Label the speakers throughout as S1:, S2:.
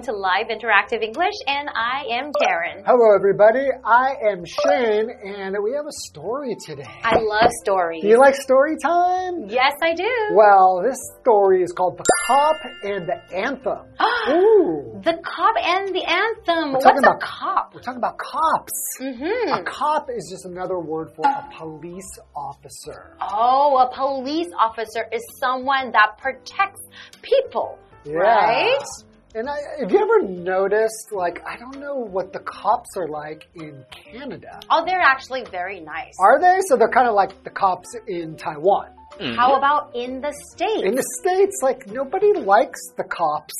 S1: Welcome to Live Interactive English, and I am Karen.
S2: Hello, everybody. I am Shane, and we have a story today.
S1: I love stories.
S2: Do you like story time?
S1: Yes, I do.
S2: Well, this story is called The Cop and the Anthem. Ooh.
S1: The Cop and the Anthem.
S2: We're
S1: What's
S2: talking
S1: a
S2: about
S1: cop?
S2: We're talking about cops.
S1: Mm -hmm.
S2: A cop is just another word for a police officer.
S1: Oh, a police officer is someone that protects people.
S2: Yeah.
S1: Right?
S2: And I, have you ever noticed, like, I don't know what the cops are like in Canada.
S1: Oh, they're actually very nice.
S2: Are they? So they're kind of like the cops in Taiwan.
S1: How about in the States?
S2: In the States, like, nobody likes the cops.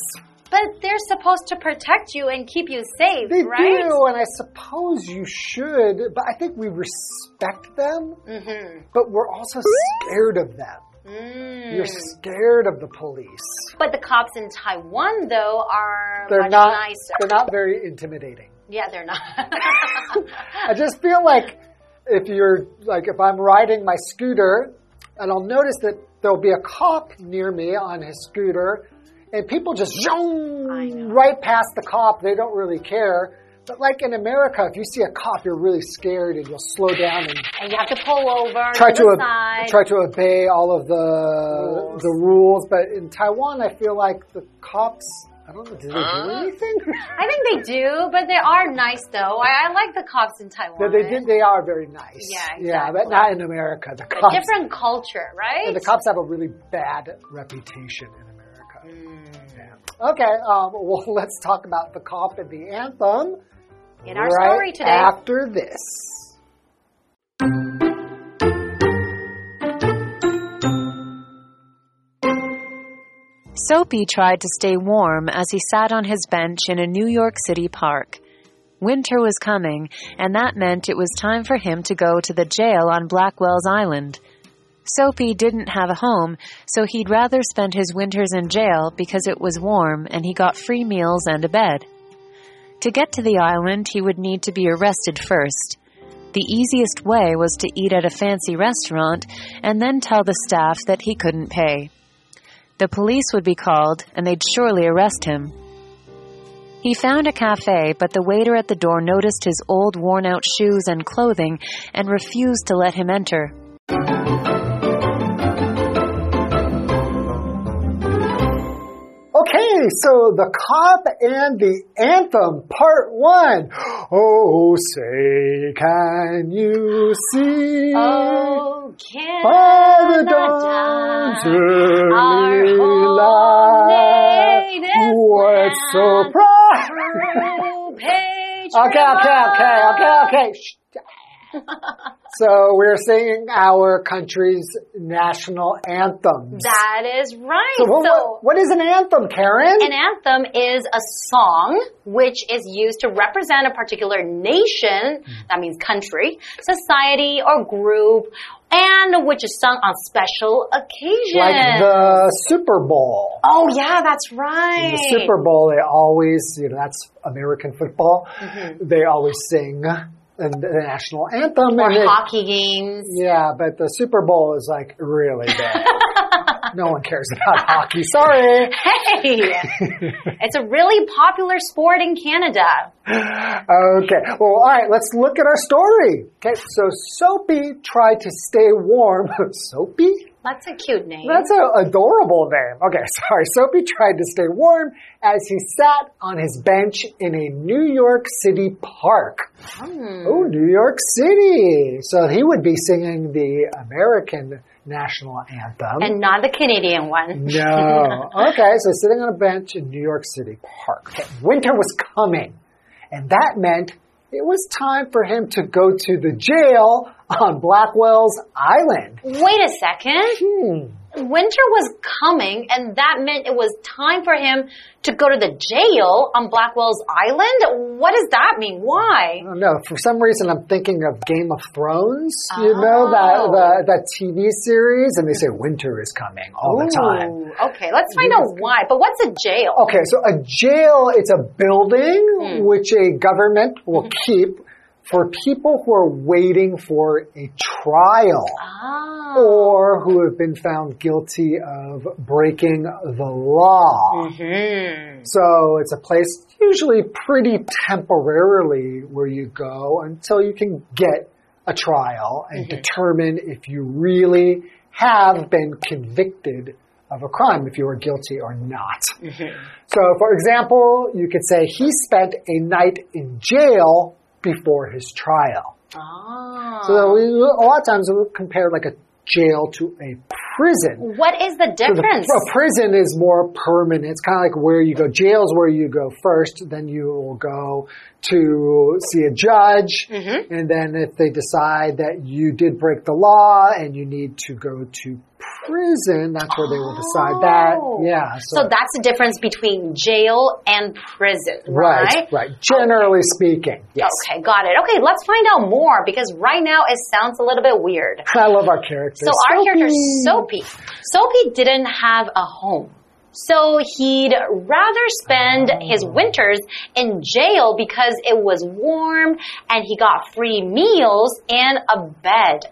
S1: But they're supposed to protect you and keep you safe,
S2: They
S1: right?
S2: do, and I suppose you should, but I think we respect them,
S1: Mm -hmm.
S2: but we're also scared of them.
S1: Mm.
S2: You're scared of the police.
S1: But the cops in Taiwan, though, are
S2: They're
S1: much
S2: not.
S1: nicer.
S2: They're not very intimidating.
S1: Yeah, they're not.
S2: I just feel like if you're like if I'm riding my scooter, and I'll notice that there'll be a cop near me on his scooter, and people just zoom right past the cop. They don't really care. But like in America, if you see a cop, you're really scared and you'll slow down and
S1: and you have to pull over
S2: try
S1: to
S2: to ob- try to obey all of the
S1: Rules.
S2: the rules. But in Taiwan, I feel like the cops. I don't know. Do they do anything?
S1: I think they do, but they are nice though. I, I like the cops in Taiwan.
S2: No, they did. They are very nice.
S1: Yeah,
S2: Yeah, but not in America. The
S1: A
S2: cops.
S1: different culture, right?
S2: And the cops have a really bad reputation in America.
S1: Mm.
S2: Yeah. Okay, um, well, let's talk about the cop and the anthem.
S1: In our
S2: right
S1: story today.
S2: After this.
S3: Soapy tried to stay warm as he sat on his bench in a New York City park. Winter was coming, and that meant it was time for him to go to the jail on Blackwell's Island. Soapy didn't have a home, so he'd rather spend his winters in jail because it was warm and he got free meals and a bed. To get to the island, he would need to be arrested first. The easiest way was to eat at a fancy restaurant and then tell the staff that he couldn't pay. The police would be called, and they'd surely arrest him. He found a cafe, but the waiter at the door noticed his old worn out shoes and clothing and refused to let him enter.
S2: Okay, so the cop and the anthem, part one. Oh, say, can you see?
S1: Oh, can
S2: By the dawn's early light, what so proud? Okay, okay, okay, okay, okay. Shh. So we're singing our country's national anthems.
S1: That is right.
S2: So what,
S1: so
S2: what is an anthem, Karen?
S1: An anthem is a song which is used to represent a particular nation, that means country, society, or group, and which is sung on special occasions.
S2: like the Super Bowl.
S1: Oh, yeah, that's
S2: In
S1: right.
S2: the Super Bowl, they always, you know, that's American football. Mm-hmm. They always sing the, the national anthem.
S1: Or
S2: and it-
S1: hockey games.
S2: yeah, but the Super Bowl is like really bad. no one cares about hockey. Sorry.
S1: Hey! it's a really popular sport in Canada.
S2: Okay. Well, all right. Let's look at our story. Okay. So Soapy tried to stay warm. Soapy?
S1: That's a cute name.
S2: That's an adorable name. Okay, sorry. Soapy tried to stay warm as he sat on his bench in a New York City park.
S1: Hmm.
S2: Oh, New York City. So he would be singing the American national anthem.
S1: and not the Canadian one.
S2: no. Okay, so sitting on a bench in New York City park. Okay, Winter was coming, and that meant it was time for him to go to the jail on Blackwell's Island.
S1: Wait a second.
S2: Hmm.
S1: Winter was coming, and that meant it was time for him to go to the jail on Blackwell's Island? What does that mean? Why?
S2: I don't know. For some reason, I'm thinking of Game of Thrones. You know that
S1: Oh.
S2: the, that TV series, and they say winter is coming all the time.
S1: Okay, let's find out why. But what's a jail?
S2: Okay, so a jail it's a building
S1: Hmm.
S2: which a government will
S1: Mm-hmm.
S2: keep for people who are waiting for a trial
S1: Ah.
S2: or who have been found guilty of breaking the law.
S1: Hmm.
S2: So it's a place usually pretty temporarily where you go until you can get a trial and determine if you really have been convicted of a crime, if you were guilty or not. So, for example, you could say he spent a night in jail before his trial.
S1: Ah.
S2: So we, a lot of times we compare like a jail to a prison.
S1: What is the
S2: So the-
S1: difference?
S2: a prison is more permanent. It's kind of like where you go. Jail is where you go first, then you will go to see a judge,
S1: Mm-hmm.
S2: and then if they decide that you did break the law and you need to go to prison, that's where they will decide that.
S1: Oh.
S2: Yeah.
S1: So that's the difference between jail and prison,
S2: right,
S1: right?
S2: right. Generally speaking, yes.
S1: Okay, got it. Okay, let's find out more because right now it sounds a little bit weird.
S2: I love our characters.
S1: So our character. Soapy. Soapy didn't have a home. So he'd rather spend oh. his winters in jail because it was warm and he got free meals and a bed.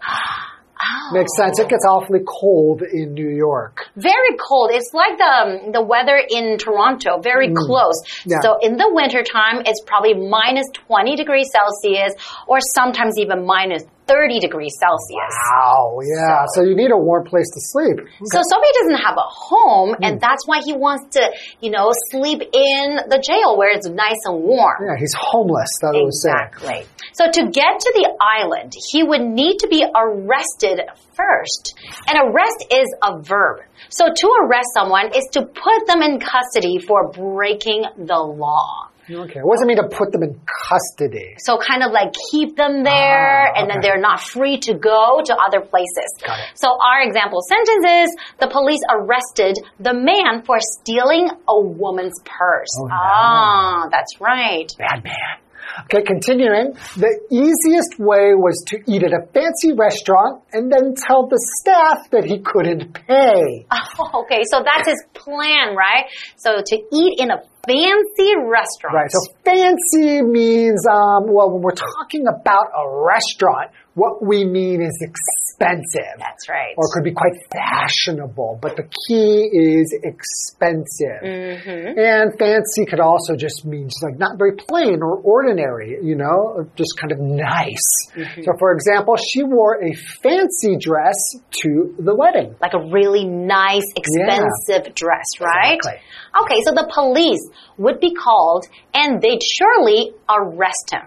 S1: Ah,
S2: Makes sense. It gets awfully cold in New York.
S1: Very cold. It's like the um, the weather in Toronto, very mm. close.
S2: Yeah.
S1: So in the winter time, it's probably minus 20 degrees Celsius or sometimes even minus 30 degrees Celsius.
S2: Wow, yeah. So, you need a warm place to sleep.
S1: So Soapy doesn't have a home, and mm. that's why he wants to, you know, sleep in the jail where it's nice and warm.
S2: Yeah, he's homeless, that was saying.
S1: Exactly. So to get to the island, he would need to be arrested first. And arrest is a verb. So to arrest someone is to put them in custody for breaking the law.
S2: Okay. What does it mean to put them in custody?
S1: So kind of like keep them there
S2: Ah,
S1: and then they're not free to go to other places.
S2: Got it.
S1: So our example sentence is the police arrested the man for stealing a woman's purse.
S2: Oh, no.
S1: Ah, that's right.
S2: Bad man. Okay, continuing. The easiest way was to eat at a fancy restaurant and then tell the staff that he couldn't pay.
S1: Oh, okay, so that's his plan, right? So to eat in a fancy restaurant.
S2: Right. So fancy means, um, well, when we're talking about a restaurant, what we mean is expensive.
S1: That's right.
S2: Or could be quite fashionable, but the key is expensive.
S1: Mm-hmm.
S2: And fancy could also just mean like not very plain or ordinary, you know, just kind of nice.
S1: Mm-hmm.
S2: So, for example, she wore a fancy dress to the wedding.
S1: like a really nice, expensive dress, right?
S2: Exactly.
S1: Okay, so the police would be called and they'd surely arrest him.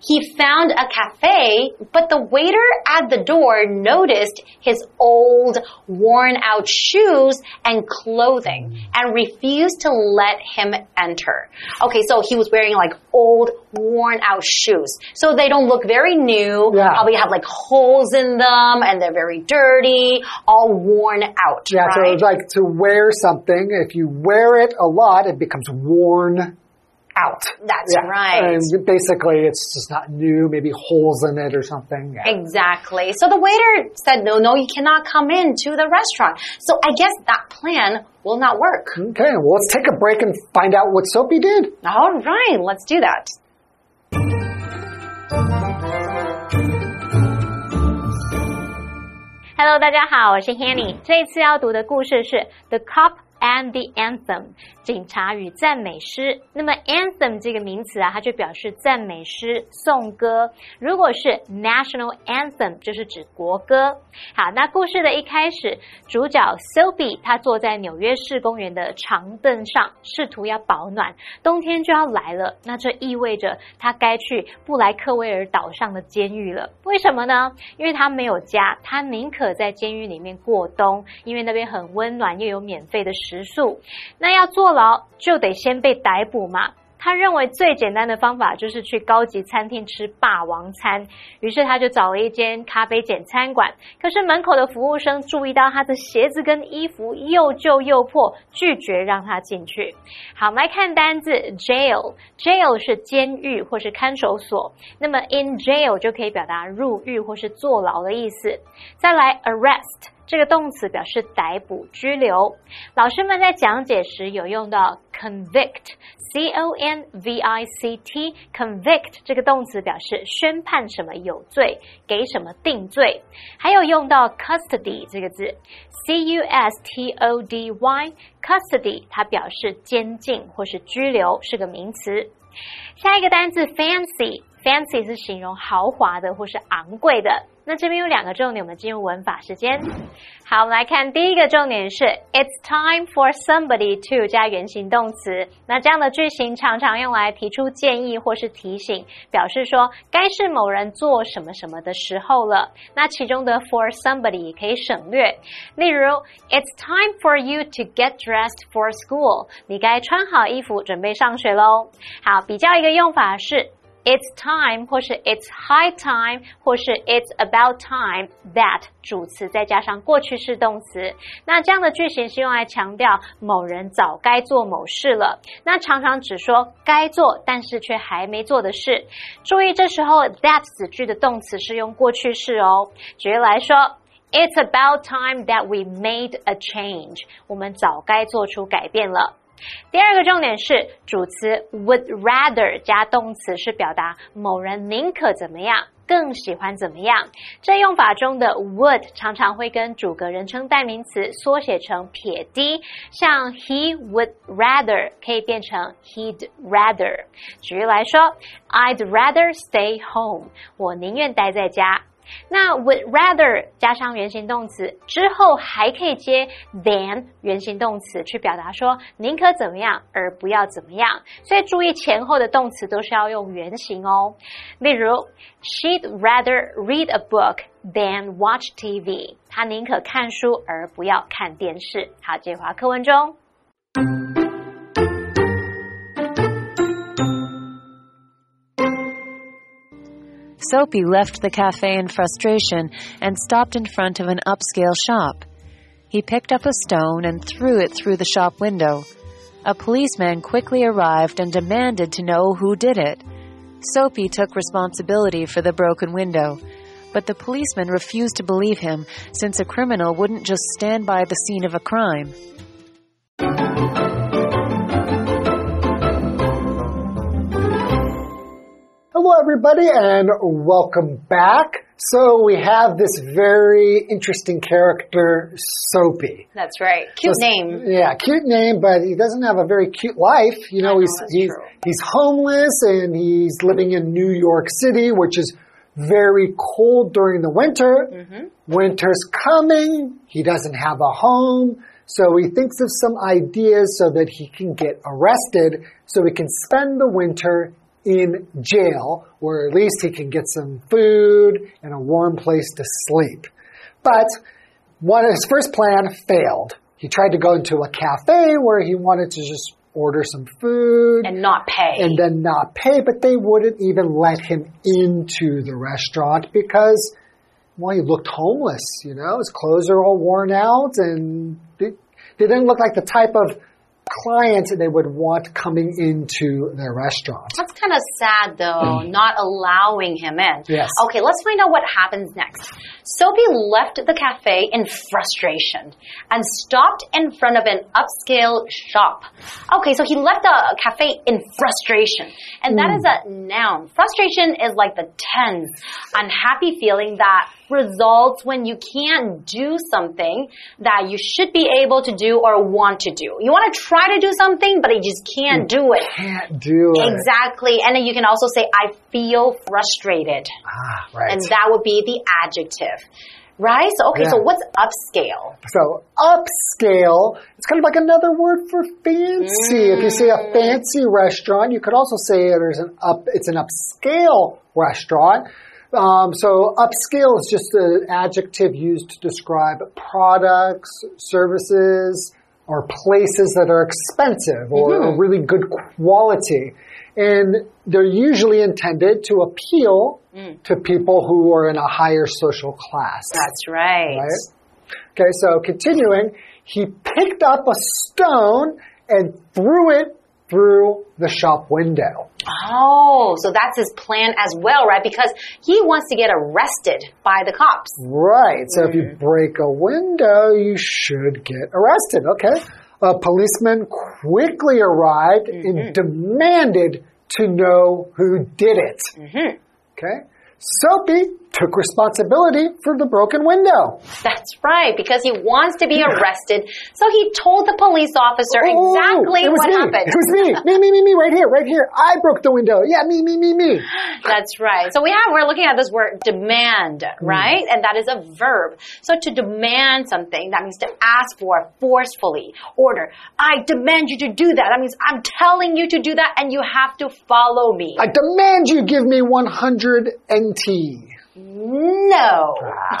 S1: He found a cafe, but the waiter at the door noticed his old, worn out shoes and clothing and refused to let him enter. Okay, so he was wearing like old, worn out shoes. So they don't look very new,
S2: Yeah.
S1: probably have like holes in them and they're very dirty, all worn out.
S2: Yeah, so
S1: right?
S2: it's like to wear something, if you wear it a lot, it becomes worn out.
S1: That's
S2: yeah.
S1: right.
S2: And basically, it's just not new, maybe holes in it or something. Yeah.
S1: Exactly. So the waiter said, no, no, you cannot come in to the restaurant. So I guess that plan will not work.
S2: Okay, well, let's take a break and find out what Soapy did.
S1: All right, let's do that.
S4: Hello，大家好，我是 Hanny。这次要读的故事是《The Cop and the Anthem》。警察与赞美诗。那么 anthem 这个名词啊，它就表示赞美诗、颂歌。如果是 national anthem，就是指国歌。好，那故事的一开始，主角 Sophie 她坐在纽约市公园的长凳上，试图要保暖。冬天就要来了，那这意味着她该去布莱克威尔岛上的监狱了。为什么呢？因为她没有家，她宁可在监狱里面过冬，因为那边很温暖，又有免费的食宿。那要坐牢就得先被逮捕嘛。他认为最简单的方法就是去高级餐厅吃霸王餐，于是他就找了一间咖啡简餐馆。可是门口的服务生注意到他的鞋子跟衣服又旧又破，拒绝让他进去。好，我们来看单字 jail，jail 是监狱或是看守所，那么 in jail 就可以表达入狱或是坐牢的意思。再来 arrest。这个动词表示逮捕、拘留。老师们在讲解时有用到 convict。C O N V I C T，convict 这个动词表示宣判什么有罪，给什么定罪。还有用到 custody 这个字，C U S T O D Y，custody 它表示监禁或是拘留，是个名词。下一个单词 fancy fancy 是形容豪华的或是昂贵的。那这边有两个重点，我们进入文法时间。好，我们来看第一个重点是 It's time for somebody to 加原形动词。那这样的句型常常用来提出建议或是提醒，表示说该是某人做什么什么的时候了。那其中的 for somebody 也可以省略。例如，It's time for you to get dressed for school。你该穿好衣服准备上学喽。好，比较一个用法是。It's time，或是 It's high time，或是 It's about time that 主词再加上过去式动词。那这样的句型是用来强调某人早该做某事了。那常常只说该做，但是却还没做的事。注意，这时候 that 子句的动词是用过去式哦。举例来说，It's about time that we made a change。我们早该做出改变了。第二个重点是主词 would rather 加动词，是表达某人宁可怎么样，更喜欢怎么样。这用法中的 would 常常会跟主格人称代名词缩写成撇 d，像 he would rather 可以变成 he'd rather。举例来说，I'd rather stay home，我宁愿待在家。那 would rather 加上原形动词之后，还可以接 than 原形动词，去表达说宁可怎么样而不要怎么样。所以注意前后的动词都是要用原形哦。例如，She'd rather read a book than watch TV。她宁可看书而不要看电视。好，这句话课文中。
S3: Soapy left the cafe in frustration and stopped in front of an upscale shop. He picked up a stone and threw it through the shop window. A policeman quickly arrived and demanded to know who did it. Soapy took responsibility for the broken window, but the policeman refused to believe him since a criminal wouldn't just stand by the scene of a crime.
S2: Hello, everybody, and welcome back. So we have this very interesting character, Soapy.
S1: That's right. Cute
S2: So-
S1: name.
S2: Yeah, cute name, but he doesn't have a very cute life. You know,
S1: know,
S2: he's he's
S1: true.
S2: he's homeless and he's living in New York City, which is very cold during the winter.
S1: Mm-hmm.
S2: Winter's coming. He doesn't have a home. So he thinks of some ideas so that he can get arrested so he can spend the winter in jail, where at least he can get some food and a warm place to sleep. But one his first plan failed. He tried to go into a cafe where he wanted to just order some food
S1: And not pay.
S2: and then not pay, but they wouldn't even let him into the restaurant because, well, he looked homeless, you know, his clothes are all worn out and they, they didn't look like the type of client they would want coming into their restaurant.
S1: That's kind of sad, though, mm. not allowing him in.
S2: Yes.
S1: Okay, let's find out what happens next. Soapy left the cafe in frustration and stopped in front of an upscale shop. Okay, so he left the cafe in frustration, and that mm. is a noun. Frustration is like the tense, unhappy feeling that results when you can't do something that you should be able to do or want to do. You want to try to do something, but you just can't do it.
S2: Can't do it.
S1: Exactly. And then you can also say, I feel frustrated.
S2: Ah, right.
S1: And that would be the adjective. Right? So, okay, so what's upscale?
S2: So upscale, it's kind of like another word for fancy. If you say a fancy restaurant, you could also say there's an up, it's an upscale restaurant. Um, so upscale is just an adjective used to describe products, services, or places that are expensive or really good quality. And they're usually intended to appeal to people who are in a higher social class.
S1: That's right.
S2: Right? Okay, so continuing, he picked up a stone and threw it through the shop window.
S1: Oh, so that's his plan as well, right? Because he wants to get arrested by the cops.
S2: Right. So if you break a window, you should get arrested. Okay. A policeman quickly arrived and mm-hmm. demanded to know who did it. Mm-hmm. Okay. Soapy took responsibility for the broken window.
S1: That's right, because he wants to be arrested. So he told the police officer
S2: Oh,
S1: exactly
S2: it was
S1: what
S2: me.
S1: happened.
S2: It was me. me, me, me, me, right here, right here. I broke the window. Yeah, me, me, me, me.
S1: That's right. So we have we're looking at this word demand, hmm. right? And that is a verb. So to demand something, that means to ask for forcefully. Order. I demand you to do that. That means I'm telling you to do that and you have to follow me.
S2: I demand you give me 100 NT.
S1: No.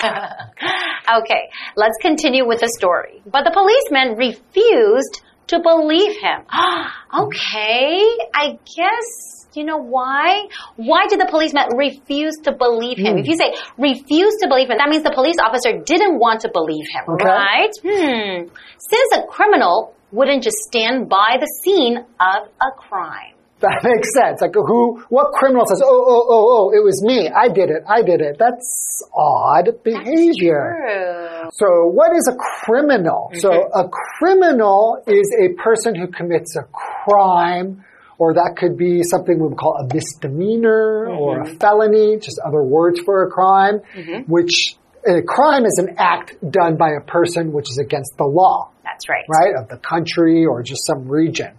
S1: okay, let's continue with the story. But the policeman refused to believe him. okay, I guess, you know why? Why did the policeman refuse to believe him? If you say refuse to believe him, that means the police officer didn't want to believe him,
S2: Okay.
S1: right? Hmm. Since a criminal wouldn't just stand by the scene of a crime.
S2: That makes sense. Like who, what criminal says, oh, oh, oh, oh, it was me. I did it. I did it. That's odd behavior.
S1: True.
S2: So what is a criminal? Mm-hmm. So a criminal is a person who commits a crime or that could be something we would call a misdemeanor or a mm-hmm. felony, just other words for a crime, mm-hmm. which a crime is an act done by a person which is against the law
S1: That's right.
S2: right, of the country or just some region,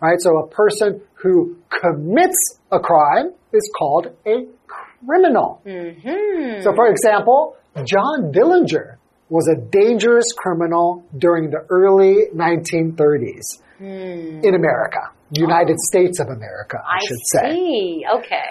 S2: right? So a person who commits a crime is called a criminal. Mm-hmm. So for example, John Dillinger was a dangerous criminal during the early 1930s hmm. in America, United States of America, I,
S1: I
S2: should say.
S1: see. Okay.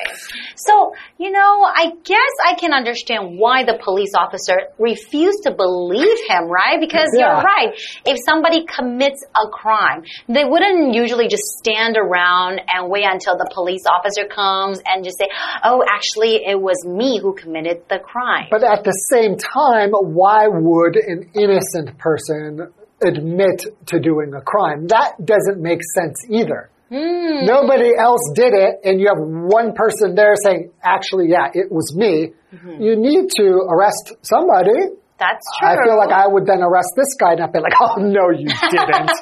S1: So, you know, I guess I can understand why the police officer refused to believe him, right? Because
S2: Yeah.
S1: you're right. If somebody commits a crime, they wouldn't usually just stand around and wait until the police officer comes and just say, oh, actually, it was me who committed the crime.
S2: But at the same time, why would an innocent person admit to doing a crime? That doesn't make sense either.
S1: Hmm.
S2: Nobody else did it, and you have one person there saying, actually, yeah, it was me.
S1: Mm-hmm.
S2: You need to arrest somebody.
S1: That's true.
S2: I feel like I would then arrest this guy and I'd be like, oh, no, you didn't.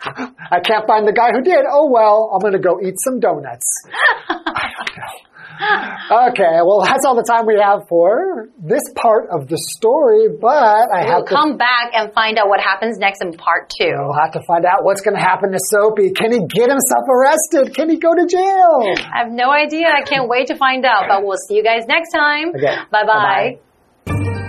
S2: I can't find the guy who did. Oh, well, I'm going to go eat some donuts. I don't know. Okay, well, that's all the time we have for this part of the story, but I
S1: We'll
S2: have to,
S1: come back and find out what happens next in part two.
S2: we'll have to find out what's going to happen to Soapy. Can he get himself arrested? Can he go to jail?
S1: I have no idea. I can't wait to find out. But we'll see you guys next time.
S2: Okay.
S1: Bye bye.
S2: Bye-bye.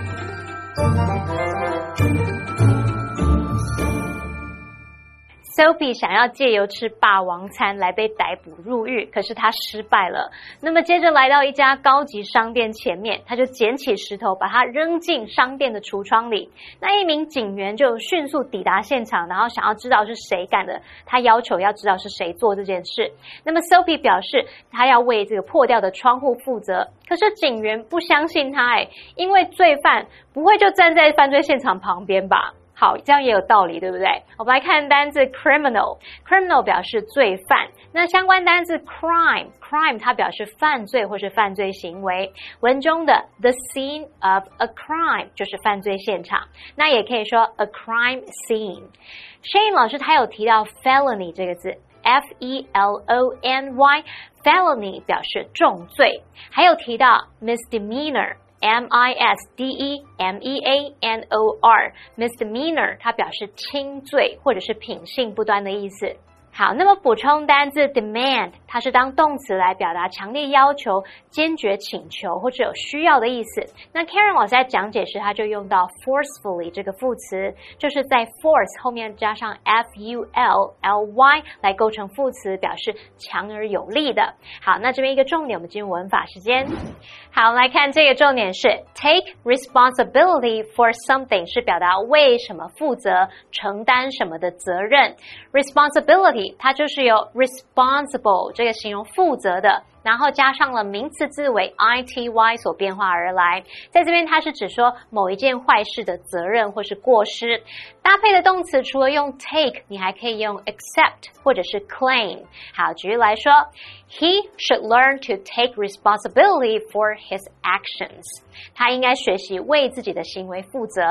S4: Sophie 想要借由吃霸王餐来被逮捕入狱，可是她失败了。那么接着来到一家高级商店前面，她就捡起石头，把它扔进商店的橱窗里。那一名警员就迅速抵达现场，然后想要知道是谁干的，他要求要知道是谁做这件事。那么 Sophie 表示，他要为这个破掉的窗户负责。可是警员不相信他，哎，因为罪犯不会就站在犯罪现场旁边吧？好，这样也有道理，对不对？我们来看单字 criminal，criminal 表示罪犯。那相关单字 crime，crime 它表示犯罪或是犯罪行为。文中的 the scene of a crime 就是犯罪现场，那也可以说 a crime scene。Shane 老师他有提到 felony 这个字。F E L O N Y，felony 表示重罪，还有提到 misdemeanor。M I S D E M E A N O R misdemeanor，它表示轻罪或者是品性不端的意思。好，那么补充单字 demand，它是当动词来表达强烈要求、坚决请求或者有需要的意思。那 Karen 老师在讲解时，他就用到 forcefully 这个副词，就是在 force 后面加上 f u l l y 来构成副词，表示强而有力的。好，那这边一个重点，我们进入文法时间。好，我们来看这个重点是 take responsibility for something，是表达为什么负责、承担什么的责任。responsibility 它就是由 responsible 这个形容负责的。然后加上了名词字尾 ity 所变化而来。在这边，它是指说某一件坏事的责任或是过失。搭配的动词除了用 take，你还可以用 accept 或者是 claim。好，举例来说，He should learn to take responsibility for his actions。他应该学习为自己的行为负责。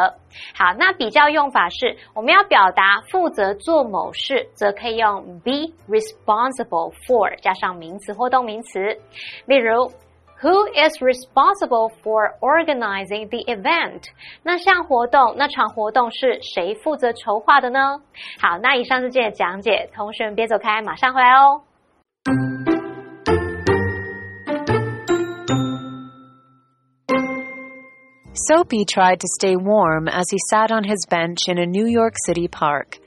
S4: 好，那比较用法是，我们要表达负责做某事，则可以用 be responsible for 加上名词或动名词。例如。Who is responsible for organizing the event？那项活动，那场活动是谁负责筹划的呢？好，那以上是今天的讲解，同学们别走开，马上回来哦。
S3: Soapy tried to stay warm as he sat on his bench in a New York City park.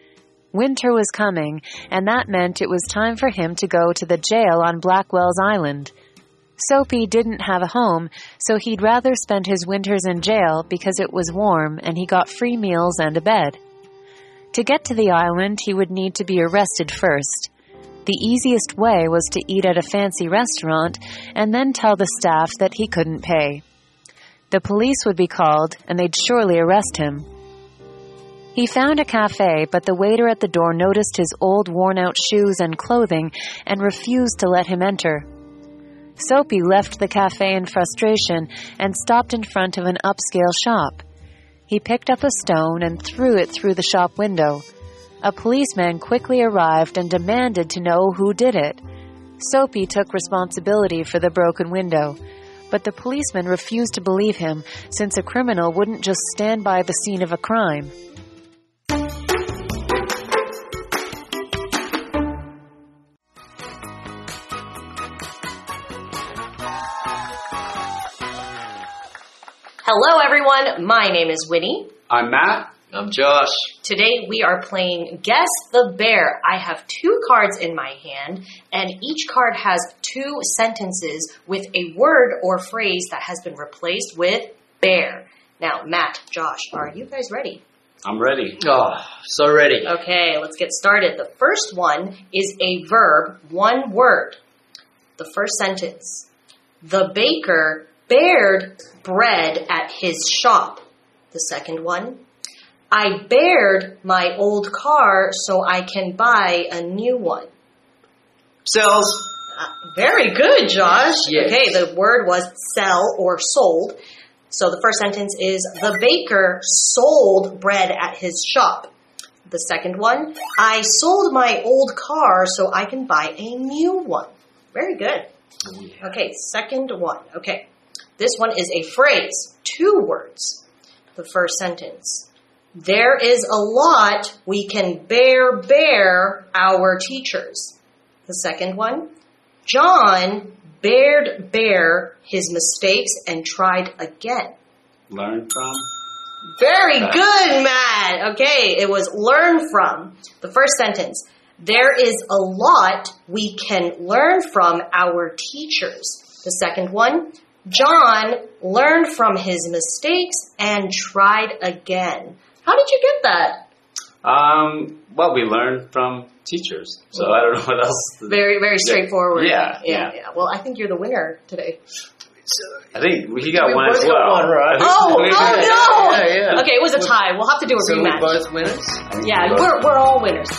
S3: Winter was coming, and that meant it was time for him to go to the jail on Blackwell's Island. Soapy didn't have a home, so he'd rather spend his winters in jail because it was warm and he got free meals and a bed. To get to the island, he would need to be arrested first. The easiest way was to eat at a fancy restaurant and then tell the staff that he couldn't pay. The police would be called and they'd surely arrest him. He found a cafe, but the waiter at the door noticed his old worn out shoes and clothing and refused to let him enter. Soapy left the cafe in frustration and stopped in front of an upscale shop. He picked up a stone and threw it through the shop window. A policeman quickly arrived and demanded to know who did it. Soapy took responsibility for the broken window, but the policeman refused to believe him since a criminal wouldn't just stand by the scene of a crime.
S5: Hello, everyone. My name is Winnie.
S6: I'm Matt. I'm Josh.
S5: Today we are playing Guess the Bear. I have two cards in my hand, and each card has two sentences with a word or phrase that has been replaced with bear. Now, Matt, Josh, are you guys ready?
S6: I'm ready.
S7: Oh, so ready.
S5: Okay, let's get started. The first one is a verb, one word. The first sentence The baker bared bread at his shop. The second one, I bared my old car so I can buy a new one.
S7: Sells.
S5: Uh, very good, Josh.
S7: Yes.
S5: Okay, the word was sell or sold. So the first sentence is the baker sold bread at his shop. The second one, I sold my old car so I can buy a new one. Very good. Okay, second one. Okay. This one is a phrase, two words. The first sentence. There is a lot we can bear, bear our teachers. The second one. John bared bear his mistakes and tried again.
S6: Learn from.
S5: Very good, Matt. Okay, it was learn from. The first sentence. There is a lot we can learn from our teachers. The second one. John learned from his mistakes and tried again. How did you get that?
S6: Um, well, we learn from teachers, so I don't know what else. to-
S5: Very, very straightforward.
S6: Yeah,
S5: yeah,
S6: yeah.
S5: Well, I think you're the winner today.
S6: I think he got
S7: We
S6: one as well.
S7: one right.
S5: Oh, oh no!
S7: Yeah, yeah.
S5: Okay, it was a tie. We'll have to do a
S7: So we
S5: rematch.
S7: both winners?
S5: Yeah, we're, we're all winners.